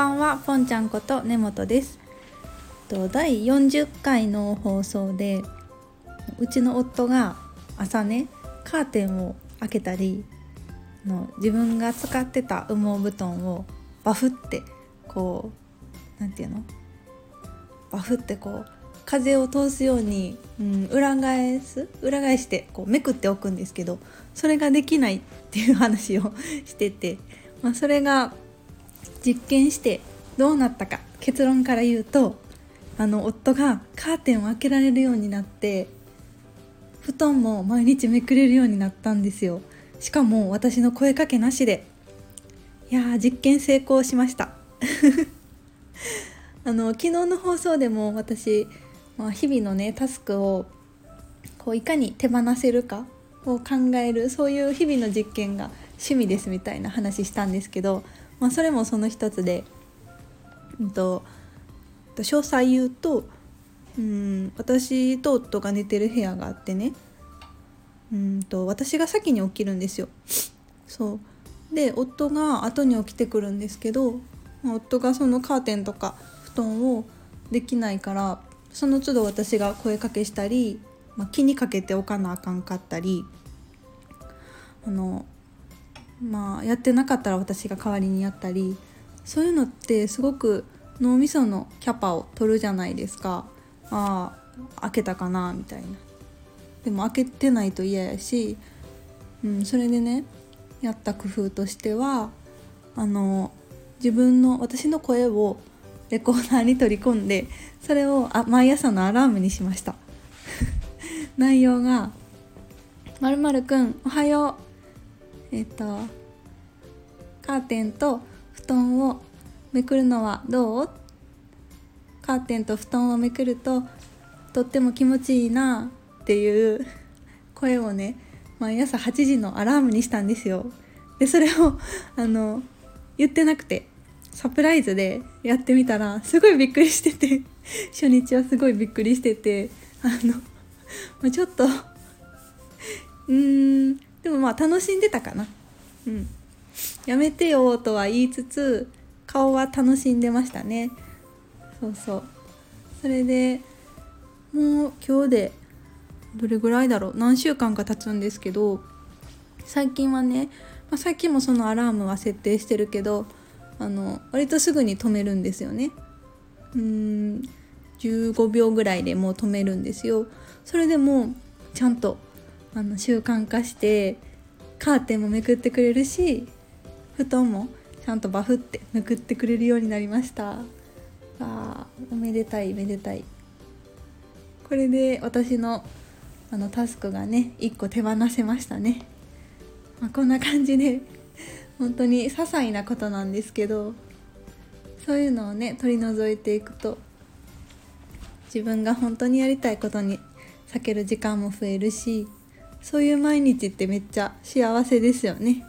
ばんはぽんちゃんこと根本です。第40回の放送でうちの夫が朝ねカーテンを開けたりの自分が使ってた羽毛布団をバフってこうなんていうの？バフってこう風を通すように、うん、裏返す？裏返してこうめくっておくんですけどそれができないっていう話をしてて、まあ、それが実験してどうなったか結論から言うとあの夫がカーテンを開けられるようになって布団も毎日めくれるようになったんですよ。しかも私の声かけなしで。いやー実験成功しました。あの昨日の放送でも私まあ、日々のねタスクをこういかに手放せるかを考えるそういう日々の実験が趣味ですみたいな話したんですけど、まあ、それもその一つで、うんと、詳細言うとうん私と夫が寝てる部屋があってねうんと私が先に起きるんですよ。そうで夫が後に起きてくるんですけど夫がそのカーテンとか布団をできないからその都度私が声かけしたり、まあ、気にかけておかなあかんかったりあのまあやってなかったら私が代わりにやったりそういうのってすごく脳みそのキャパを取るじゃないですか。ああ開けたかなみたいな。でも開けてないと嫌やし、うん、それでねやった工夫としてはあの自分の私の声をレコーダーに取り込んでそれをあ毎朝のアラームにしました。内容が「まるくんおはよう」えっ、とカーテンと布団をめくるのはどう？カーテンと布団をめくるととっても気持ちいいなっていう声をね毎朝8時のアラームにしたんですよ。でそれをあの言ってなくてサプライズでやってみたらすごいびっくりしてて初日はすごいびっくりしててあの、ちょっとうーんでもまあ楽しんでたかな。うん。やめてよとは言いつつ顔は楽しんでましたね。そうそう。それでもう今日でどれぐらいだろう。何週間か経つんですけど最近はね、まあ、最近もそのアラームは設定してるけどあの割とすぐに止めるんですよね。うん。15秒ぐらいでもう止めるんですよ。それでもちゃんとあの習慣化してカーテンもめくってくれるし布団もちゃんとバフってめくってくれるようになりました。あおめでたいめでたい。これで私のあのタスクがね1個手放せましたね、まあ、こんな感じで本当に些細なことなんですけどそういうのをね取り除いていくと自分が本当にやりたいことに避ける時間も増えるしそういう毎日ってめっちゃ幸せですよね。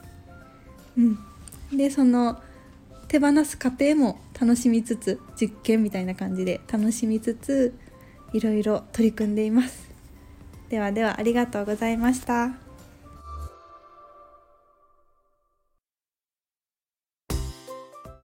うん、でその手放す過程も楽しみつつ実験みたいな感じで楽しみつついろいろ取り組んでいます。ではではありがとうございました。